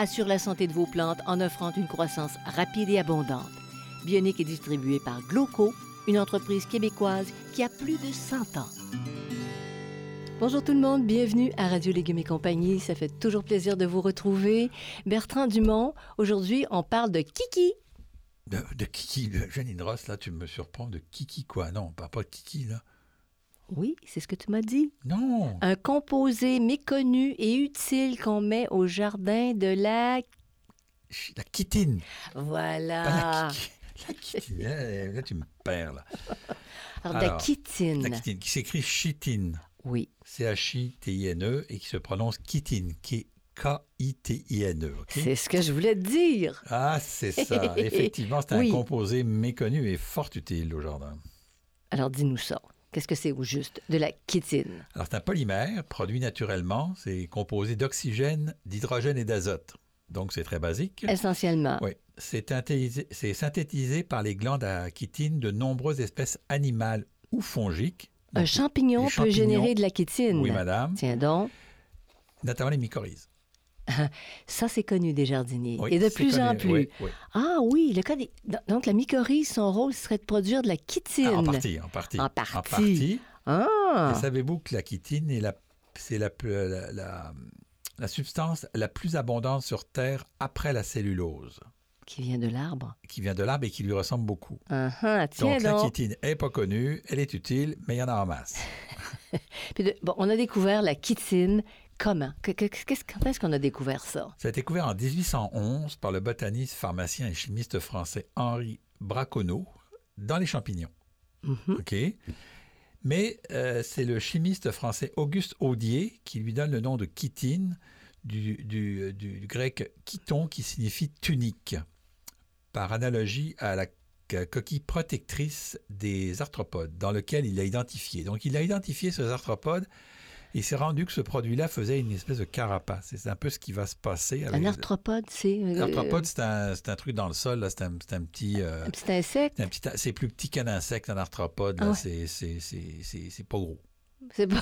assure la santé de vos plantes en offrant une croissance rapide et abondante. Bionique est distribuée par Gloco, une entreprise québécoise qui a plus de 100 ans. Bonjour tout le monde, bienvenue à Radio Légumes et compagnie. Ça fait toujours plaisir de vous retrouver. Bertrand Dumont, aujourd'hui on parle de Kiki. De, de Kiki, de Janine Ross, là, tu me surprends. De Kiki quoi? Non, on parle pas de Kiki, là. Oui, c'est ce que tu m'as dit. Non Un composé méconnu et utile qu'on met au jardin de la... La chitine. Voilà. Pas la Kiki. La chitine. Là, là, tu me perds, là. Alors, de la Alors, chitine. La chitine, qui s'écrit chitine. Oui. C-H-I-T-I-N-E, et qui se prononce chitine, qui est K-I-T-I-N-E. C'est ce que je voulais te dire. Ah, c'est ça. Effectivement, c'est Oui. un composé méconnu et fort utile au jardin. Alors, dis-nous ça. Qu'est-ce que c'est au juste de la chitine? Alors, c'est un polymère produit naturellement. C'est composé d'oxygène, d'hydrogène et d'azote. Donc, c'est très basique. Essentiellement. Oui. C'est synthétisé, par les glandes à chitine de nombreuses espèces animales ou fongiques. Un champignon peut générer de la chitine. Oui, madame. Tiens donc, Notamment les mycorhizes. ça c'est connu des jardiniers. Oui, Et de plus en plus. Oui, oui. Ah oui, le cas des... Donc la mycorhize, son rôle serait de produire de la chitine. Ah, en partie, en partie. En partie. En partie. Ah, savez-vous que la chitine est la, c'est la, plus- la, la- la substance la plus abondante sur Terre après la cellulose, qui vient de l'arbre. qui vient de l'arbre et qui lui ressemble beaucoup. Ah, tiens Donc, la donc. chitine est pas connue, elle est utile, mais il y en a en masse. Puis de- bon, on a découvert la chitine comment? Que- que- qu'est-ce- quand est-ce qu'on a découvert ça? Ça a été découvert en 1811 par le botaniste, pharmacien et chimiste français Henri Braconneau dans les champignons. Mhm. OK? Mais euh, c'est le chimiste français Auguste Audier qui lui donne le nom de chitine, du, du- du grec chiton qui signifie tunique, par analogie à la co- coquille protectrice des arthropodes, dans lequel il a identifié. Donc il a identifié ces arthropodes il s'est rendu que ce produit-là faisait une espèce de carapace. C'est un peu ce qui va se passer avec... Un arthropode, c'est... euh, L'arthropode, c'est un, c'est un truc dans le sol, là, c'est un, c'est un petit... euh, un petit insecte? c'est un petit- c'est plus petit qu'un insecte, un arthropode. Ah ouais. C'est- c'est- c'est- C'est c'est pas gros. C'est pas,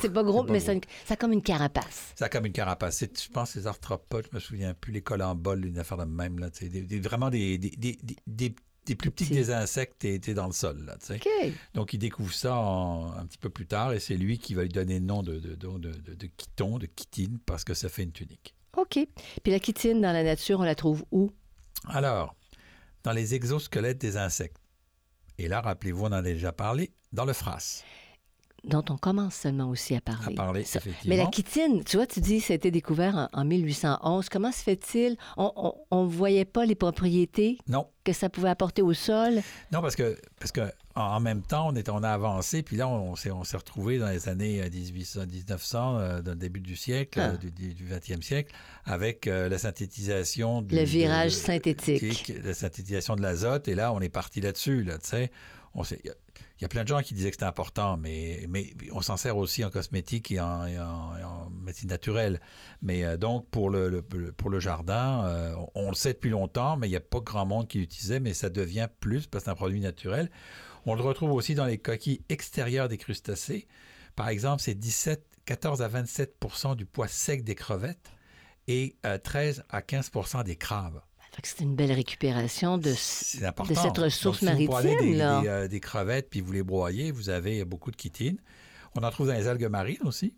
c'est pas gros, pas mais gros. ça, une- ça a comme une carapace. Ça a comme une carapace. Je pense que les arthropodes, je me souviens plus, les colamboles, une affaire de même. Là, des- vraiment des, des, des, des- plus petits que des insectes et étaient dans le sol. Là, tu sais. OK. Donc, il découvre ça en- un petit peu plus tard et c'est lui qui va lui donner le nom de, de, de, de, chiton, de chitine, parce que ça fait une tunique. OK. Puis la chitine, dans la nature, on la trouve où? Alors, dans les exosquelettes des insectes. Et là, rappelez-vous, on en a déjà parlé, dans le phrase. Dont on commence seulement aussi à À parler. parler, Ça- effectivement. Mais la chitine, tu vois, tu dis ça a été découvert en, en 1811. Comment se fait-il? On ne voyait pas les propriétés Non, que ça pouvait apporter au sol? Non, parce que, parce que en, même temps, on, est, on a avancé, puis là, on, s'est, on s'est retrouvé dans les années euh, 1800, 1900, euh, dans le début du siècle, Ah. euh, du, du- du 20e siècle, avec euh, la synthétisation du... Le virage de- synthétique. La synthétisation de l'azote, et là, on est parti là-dessus, là, tu sais. On s'est- il y a plein de gens qui disaient que c'était important, mais, mais on s'en sert aussi en cosmétique et en, médecine naturelle. Mais euh, donc, pour le, pour le jardin, euh, on, le sait depuis longtemps, mais il n'y a pas grand monde qui l'utilisait, mais ça devient plus parce que c'est un produit naturel. On le retrouve aussi dans les coquilles extérieures des crustacés. Par exemple, c'est 17, 14 à 27% du poids sec des crevettes et euh, 13 à 15% des crabes. C'est une belle récupération de, de cette ressource Donc, si vous prenez maritime, des, là. des, euh, des crevettes puis vous les broyez, vous avez beaucoup de chitine. On en trouve dans les algues marines aussi.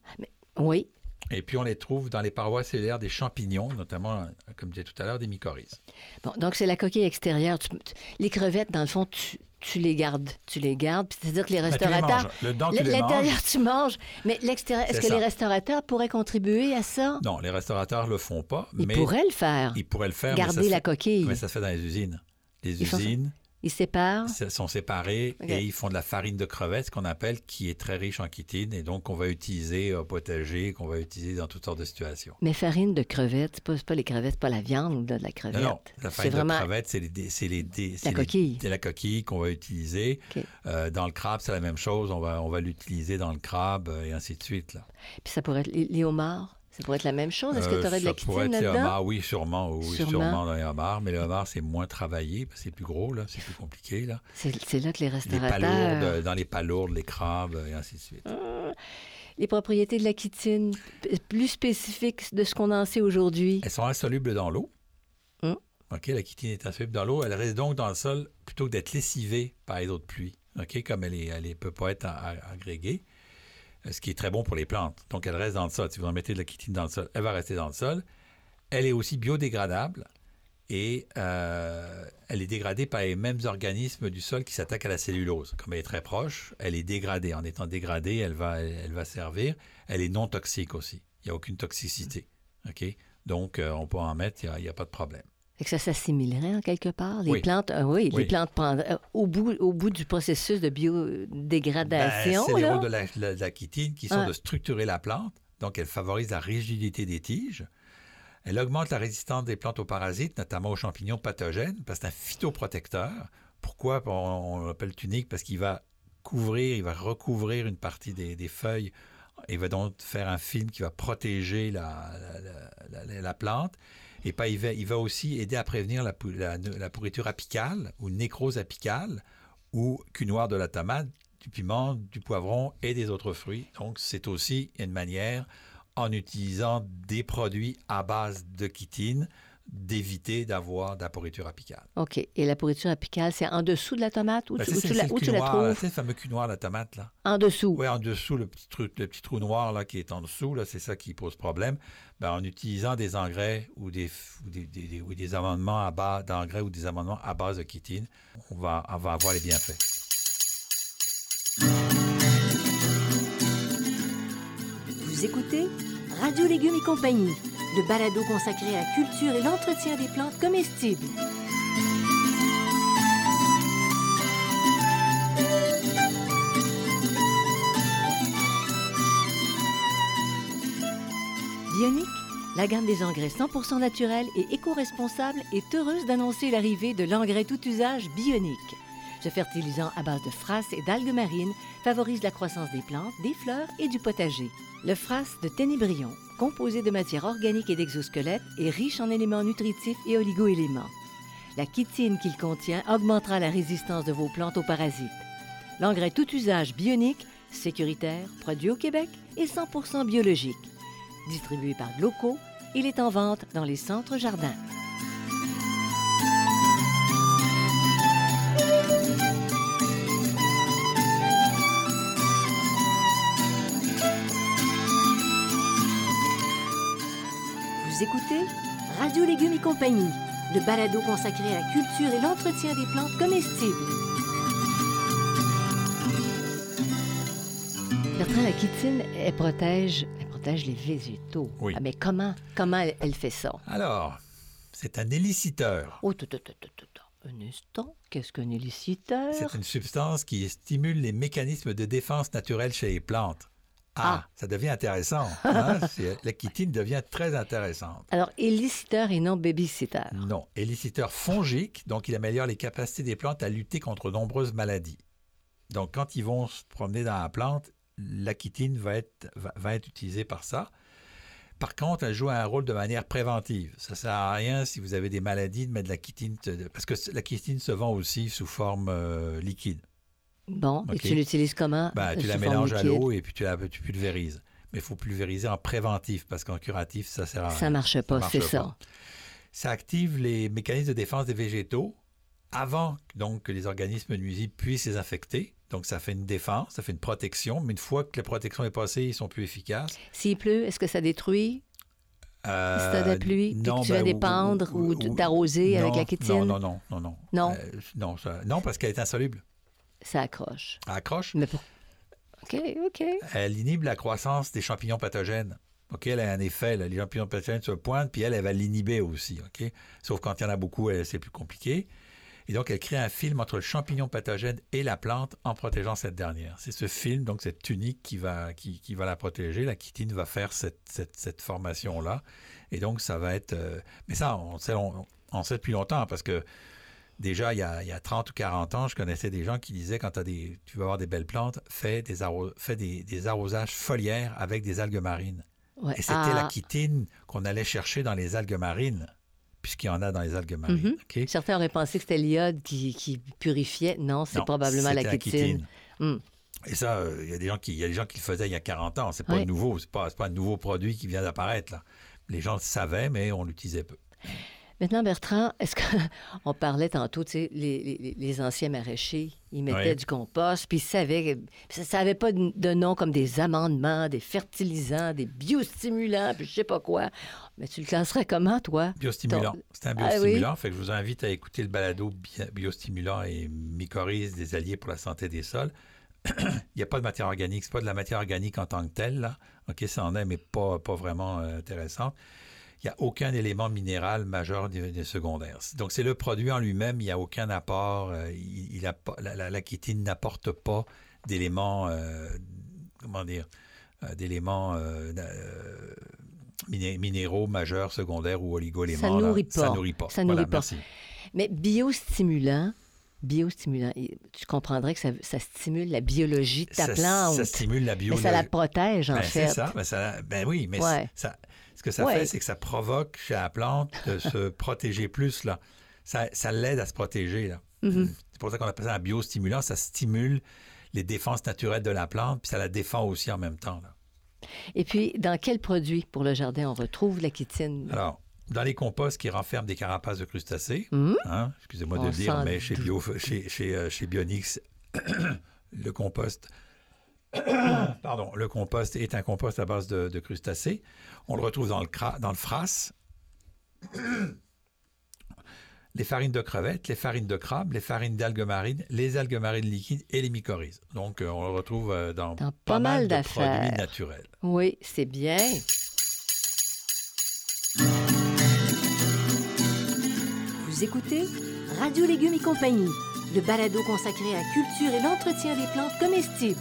Oui. Et puis, on les trouve dans les parois cellulaires des champignons, notamment, comme je disais tout à l'heure, des mycorhizes. Bon, donc, c'est la coquille extérieure. Tu- tu- les crevettes, dans le fond, tu, tu les gardes. Tu les gardes. C'est-à-dire que les restaurateurs. tu L'intérieur, tu manges. Mais l'extérieur, est-ce que les restaurateurs pourraient contribuer à ça? Non, les restaurateurs le font pas, Ils mais pourraient le faire. ils pourraient le faire. mais ça Garder la fait- coquille. Mais ça se fait dans les usines. Les Ils usines Ils séparent. s- sont séparées Ok. et ils font de la farine de crevettes, qu'on appelle, qui est très riche en chitine et donc qu'on va utiliser au potager, qu'on va utiliser dans toutes sortes de situations. Mais farine de crevettes, pas, pas les crevettes, pas la viande de la crevette. Non, non, la farine vraiment de crevettes, c'est les, dé- c'est les, dé- les- coquille. c'est la coquille qu'on va utiliser. Euh, dans le crabe, c'est la même chose. On va, on va l'utiliser dans le crabe euh, et ainsi de suite. Là. Puis ça pourrait être les homards. Ça pourrait être la même chose. Est-ce que Euh, tu aurais de la ça pourrait chitine être les là-dedans? oui, sûrement, oui, Sûrement. sûrement dans les homards. Mais les homards, c'est moins travaillé, parce que c'est plus gros, là, c'est plus compliqué. Là. C'est là que les Les restaurateurs... palourdes, euh, dans les palourdes, les crabes, et ainsi de suite. Les propriétés de la chitine, plus spécifiques de ce qu'on en sait aujourd'hui. Elles sont insolubles dans l'eau. Hum. OK, la chitine est insoluble dans l'eau. Elle reste donc dans le sol plutôt que d'être lessivée par les eaux de pluie. OK, comme elle ne elle est- peut pas être agrégée, euh, ce qui est très bon pour les plantes. Donc, elle reste dans le sol. Si vous en mettez de la chitine dans le sol, elle va rester dans le sol. Elle est aussi biodégradable et euh, elle est dégradée par les mêmes organismes du sol qui s'attaquent à la cellulose. Comme elle est très proche, elle est dégradée. En étant dégradée, elle va, elle va servir. Elle est non toxique aussi. Il n'y a aucune toxicité. OK? Donc, euh, on peut en mettre, il n'y a pas de problème. Fait que ça s'assimilerait en quelque part. Les Oui. plantes, ah oui, les plantes prendraient- euh, au, bout, au bout du processus de Ben, biodégradation. c'est les là. rôles de la, la- de la chitine qui sont Ouais. de structurer la plante. Donc, elle favorise la rigidité des tiges. Elle augmente la résistance des plantes aux parasites, notamment aux champignons pathogènes, parce que c'est un phytoprotecteur. Pourquoi? On, l'appelle tunique? Parce qu'il va couvrir, il va recouvrir une partie des, des feuilles. Il va donc faire un film qui va protéger la- la plante. Et pas, il, va, aussi aider à prévenir la, pou- la- la pourriture apicale ou nécrose apicale ou cul noir de la tomate, du piment, du poivron et des autres fruits. Donc, c'est aussi une manière, en utilisant des produits à base de chitine, d'éviter d'avoir de la pourriture apicale. OK. Et la pourriture apicale, c'est en dessous de la tomate ou Ben, tu, c'est- où c'est- tu la, où trouves? C'est le fameux cul noir de la tomate, là. En dessous. Oui, en dessous, le petit, trou, le petit trou noir là, qui est en dessous, là, c'est ça qui pose problème. Ben, en utilisant des engrais ou des, ou des, des- des- ou des amendements à base d'engrais ou des amendements à base de chitine, on va, on va avoir les bienfaits. Vous écoutez Radio Légumes et compagnie, le balado consacré à la culture et l'entretien des plantes comestibles. Bionic, la gamme des engrais 100% naturels et éco-responsables est heureuse d'annoncer l'arrivée de l'engrais tout usage Bionic. Ce fertilisant à base de frasse et d'algues marines favorise la croissance des plantes, des fleurs et du potager. Le frasse de Ténébrion, composé de matières organiques et d'exosquelettes, est riche en éléments nutritifs et oligoéléments. La chitine qu'il contient augmentera la résistance de vos plantes aux parasites. L'engrais tout usage bionique, sécuritaire, produit au Québec et 100% biologique. Distribué par Gloco, il est en vente dans les centres jardins. Vous écoutez Radio Légumes et compagnie, le balado consacré à la culture et l'entretien des plantes comestibles. Bertrand, la chitine, elle protège, elle protège les végétaux. Oui. Ah, mais comment, comment elle, elle fait ça? Alors, c'est un éliciteur. Oh, tout, tout, tout, tout, tout. Un instant, qu'est-ce qu'un éliciteur? C'est une substance qui stimule les mécanismes de défense naturelle chez les plantes. Ah, Ah. ça devient intéressant. hein? La chitine devient très intéressante. Alors, éliciteur et non babysitter. Non, éliciteur fongique, donc il améliore les capacités des plantes à lutter contre nombreuses maladies. Donc quand ils vont se promener dans la plante, la chitine va être, va, va être utilisée par ça. Par contre, elle joue un rôle de manière préventive. Ça ne sert à rien si vous avez des maladies de mettre de la chitine, parce que la chitine se vend aussi sous forme euh, liquide. Bon, et OK. tu l'utilises comment? Ben, tu la mélanges à l'eau et puis tu, la, tu pulvérises. Mais il faut pulvériser en préventif, parce qu'en curatif, ça sert à rien. Ça marche pas, c'est pas. ça. Ça active les mécanismes de défense des végétaux avant donc que les organismes nuisibles puissent les infecter. Donc, ça fait une défense, ça fait une protection, mais une fois que la protection est passée, ils sont plus efficaces. S'il pleut, est-ce que ça détruit? Euh, si tu as de la pluie, puis non, que tu vas ben, dépendre ou, ou- t'arroser avec la kétine, Non, non, non, non, non. Non? Euh, non, ça- non, parce qu'elle est insoluble. Ça accroche. Accroche? Mais pour... OK, OK. Elle inhibe la croissance des champignons pathogènes. OK, elle a un effet, là, les champignons pathogènes se pointent, puis elle, elle va l'inhiber aussi. OK? Sauf quand il y en a beaucoup, c'est plus compliqué. Et donc, elle crée un film entre le champignon pathogène et la plante en protégeant cette dernière. C'est ce film, donc cette tunique qui va, qui, qui va la protéger. La chitine va faire cette, cette, cette formation-là. Et donc, ça va être... euh, Mais ça, on sait, on, on sait depuis longtemps parce que déjà, il y, a, il y a 30 ou 40 ans, je connaissais des gens qui disaient quand as des, tu veux avoir des belles plantes, fais des, arro- fais des, des arrosages foliaires avec des algues marines. Ouais. Et c'était Ah, la chitine qu'on allait chercher dans les algues marines, puisqu'il y en a dans les algues marines. Mhm. OK? Certains auraient pensé que c'était l'iode qui, qui purifiait. Non, c'est probablement la c'était kétine. Hmm. Et ça, euh, il y a des gens qui, y a des gens qui le faisaient il y a 40 ans. C'est pas nouveau. C'est pas, pas un nouveau produit qui vient d'apparaître. Les gens le savaient, mais on l'utilisait peu. Maintenant, Bertrand, est-ce qu'on parlait tantôt, tu sais, les, les- les anciens maraîchers, ils mettaient du compost, puis ils savaient, ça n'avait pas de, nom comme des amendements, des fertilisants, des biostimulants, puis je sais pas quoi. Mais tu le classerais comment, toi? Biostimulant. C'est un Ah oui? biostimulant. Fait que je vous invite à écouter le balado bi- biostimulant et mycorhizes des alliés pour la santé des sols. Il n'y a pas de matière organique. C'est pas de la matière organique en tant que telle. Là. OK, ça en est, mais pas, pas vraiment euh, intéressante. Il n'y a aucun élément minéral majeur des, des secondaires. Donc, c'est le produit en lui-même. Il n'y a aucun apport. euh, il, il a pas- la, la, la chitine n'apporte pas d'éléments, euh, comment dire, euh, d'éléments miné- minéraux majeurs, secondaires ou oligo-éléments. Ça là. nourrit Ça pas. nourrit pas. Ça Voilà, nourrit pas. merci. Mais biostimulant, biostimulant, tu comprendrais que ça, ça stimule la biologie de ta ça, plante. ça stimule la mais biologie. ça la protège, en Ben, fait. c'est ça. Ben, ça- ben oui, mais Ouais. ça, que ça Ouais. fait, c'est que ça provoque chez la plante de se protéger plus. Là. Ça, ça l'aide à se protéger. Là. Mhm. C'est pour ça qu'on appelle ça un biostimulant. Ça stimule les défenses naturelles de la plante, puis ça la défend aussi en même temps. Là. Et puis, dans quel produit pour le jardin on retrouve la chitine? Alors, dans les composts qui renferment des carapaces de crustacés, Mhm. hein, excusez-moi de dire, mais chez. Bio, chez, chez, euh, chez Bionix, le compost, pardon, le compost est un compost à base de, de crustacés. On le retrouve dans le, cra- dans le fras. Les farines de crevettes, les farines de crabe, les farines d'algues marines, les algues marines liquides et les mycorhizes. Donc, euh, on le retrouve euh, dans, Dans pas, pas mal de d'affaires. produits naturels. Oui, c'est bien. Vous écoutez Radio Légumes et compagnie, le balado consacré à la culture et l'entretien des plantes comestibles.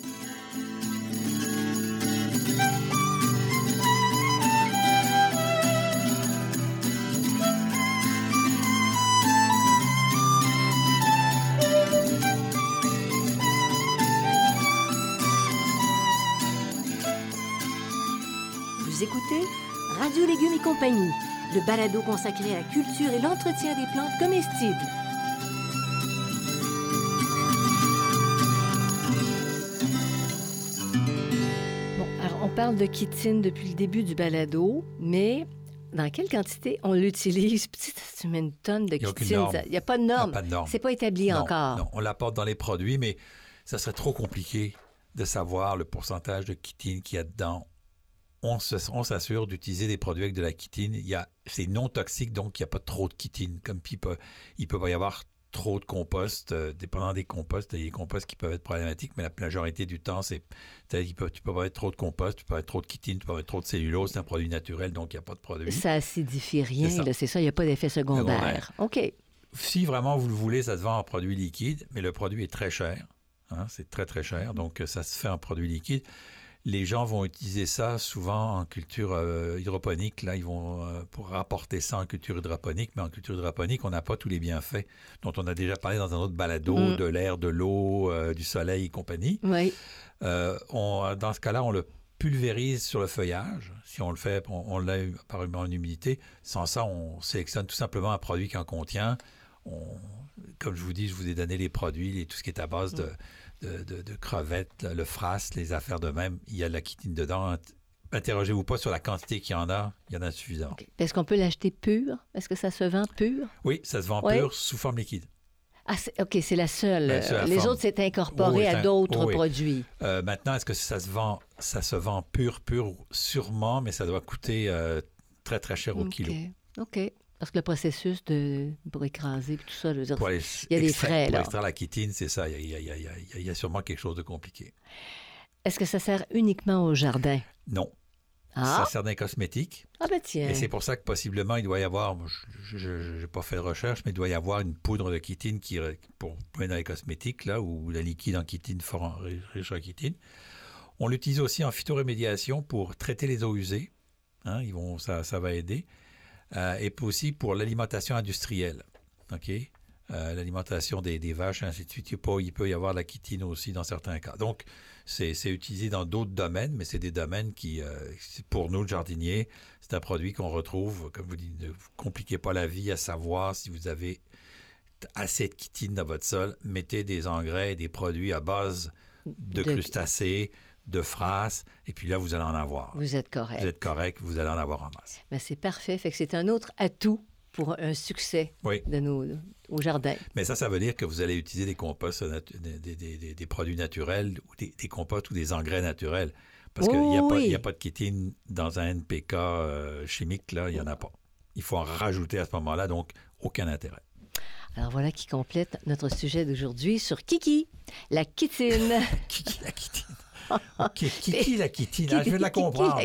Radio Légumes et compagnie, le balado consacré à la culture et l'entretien des plantes comestibles. Bon, alors on parle de chitine depuis le début du balado, mais dans quelle quantité on l'utilise? Puis, Tu mets une tonne de Il y a aucune chitine, il n'y a pas de norme. pas de norme. C'est pas établi Non, encore. non, on l'apporte dans les produits, mais ça serait trop compliqué de savoir le pourcentage de chitine qu'il y a dedans. On s'assure d'utiliser des produits avec de la chitine. Il y a, c'est non toxique, donc il n'y a pas trop de chitine. Comme il peut, il peut pas y avoir trop de compost, euh, dépendant des composts. Il y a des composts qui peuvent être problématiques, mais la majorité du temps, c'est, tu peux pas mettre trop de compost, tu peux pas mettre trop de chitine, tu peux pas mettre trop de cellulose. C'est un produit naturel, donc il n'y a pas de produit. Ça acidifie rien, C'est ça. il n'y a pas d'effet secondaire. Secondaire. OK. Si vraiment vous le voulez, ça se vend en produit liquide, mais le produit est très cher. hein, c'est très, très cher. Donc, euh, ça se fait en produit liquide. Les gens vont utiliser ça souvent en culture euh, hydroponique. Là, ils vont euh, pour rapporter ça en culture hydroponique, mais en culture hydroponique, on n'a pas tous les bienfaits dont on a déjà parlé dans un autre balado, Mm. de l'air, de l'eau, euh, du soleil et compagnie. Oui. Euh, on- dans ce cas-là, on le pulvérise sur le feuillage. Si on le fait, on, on l'a par en humidité. Sans ça, on sélectionne tout simplement un produit qui en contient. On- comme je vous dis, je vous ai donné les produits, les- tout ce qui est à base de, de, de- de crevettes, le fras, les affaires de même. Il y a de la chitine dedans. Interrogez-vous pas sur la quantité qu'il y en a. Il y en a suffisant. OK. Est-ce qu'on peut l'acheter pur? Est-ce que ça se vend pur? Oui, ça se vend pur sous forme liquide. Ah, OK, c'est la seule. Les forme. autres, c'est incorporé Oui, à un- d'autres oui. produits. Euh, maintenant, est-ce que ça se vend, ça se vend pur, pur, sûrement, mais ça doit coûter euh, très, très cher au kilo. OK. Parce que le processus de pour écraser tout ça, je veux dire, Il y a des frais, pour là. extraire la chitine, c'est ça. Il y, a, il y a- il y a- il y a- il y a sûrement quelque chose de compliqué. est-ce que ça sert uniquement au jardin? Non. Ah, Ça sert d'un cosmétique. ah ben tiens. Et c'est pour ça que possiblement, il doit y avoir, je n'ai pas fait de recherche, mais il doit y avoir une poudre de chitine qui, pour mettre dans les cosmétiques, là, ou la liquide en chitine, fort en- riche en chitine. On l'utilise aussi en phytorémédiation pour traiter les eaux usées. Hein, ils vont, ça, ça va aider. Euh, et aussi pour l'alimentation industrielle. OK? Euh, l'alimentation des, des vaches, ainsi de suite. Il peut, il peut y avoir la chitine aussi dans certains cas. Donc, c'est utilisé dans d'autres domaines, mais c'est des domaines qui, euh, pour nous, le jardinier, c'est un produit qu'on retrouve, comme vous dites, ne vous compliquez pas la vie à savoir si vous avez assez de chitine dans votre sol. Mettez des engrais et des produits à base de, De- crustacés, de phrases, et puis là, vous allez en avoir. Vous êtes correct. Vous êtes correct, vous allez en avoir en masse. Ben, c'est parfait. Fait que c'est un autre atout pour un succès Oui. de nos, au jardin. Mais ça, ça veut dire que vous allez utiliser des composts, des, des- des- des- des produits naturels, ou des, composts ou des engrais naturels. Parce qu'il n'y a, pas- oui. il y a pas de chitine dans un NPK euh, chimique, là, il n'y en a pas. Il faut en rajouter à ce moment-là, donc aucun intérêt. Alors voilà qui complète notre sujet d'aujourd'hui sur Kiki, la chitine. Kiki la chitine. Ok, Kiki la chitine, hein, je viens de la comprendre.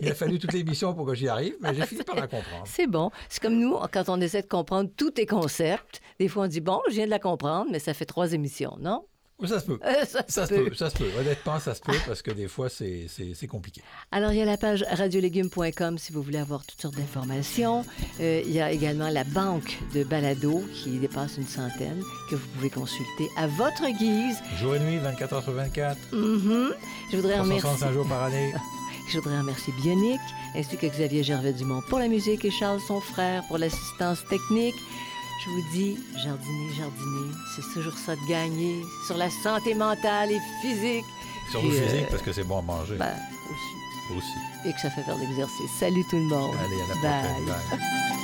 Il a fallu toute l'émission pour que j'y arrive, mais j'ai fini par la comprendre. C'est bon. C'est comme nous, quand on essaie de comprendre tous tes concepts. Des fois, on dit, bon, je viens de la comprendre, mais ça fait trois émissions, non? Ça se peut. Euh, ça Ça se peut. peut, ça se peut. Honnêtement, ça se peut parce que des fois, c'est c'est- c'est compliqué. Alors, il y a la page radiolégumes.com si vous voulez avoir toutes sortes d'informations. Euh, il y a également la banque de balado qui dépasse une centaine que vous pouvez consulter à votre guise. Jour et nuit, 24 heures sur 24, Mhm. Je voudrais remercier. 365 jours par année. Je voudrais remercier Bionic, ainsi que Xavier Gervais-Dumont pour la musique et Charles, son frère, pour l'assistance technique. Je vous dis, jardiner, jardiner, c'est toujours ça de gagner sur la santé mentale et physique. Sur le euh, physique, parce que c'est bon à manger Ben, aussi. aussi. Et que ça fait faire l'exercice. Salut tout le monde. Allez, à la Bye. prochaine. Bye.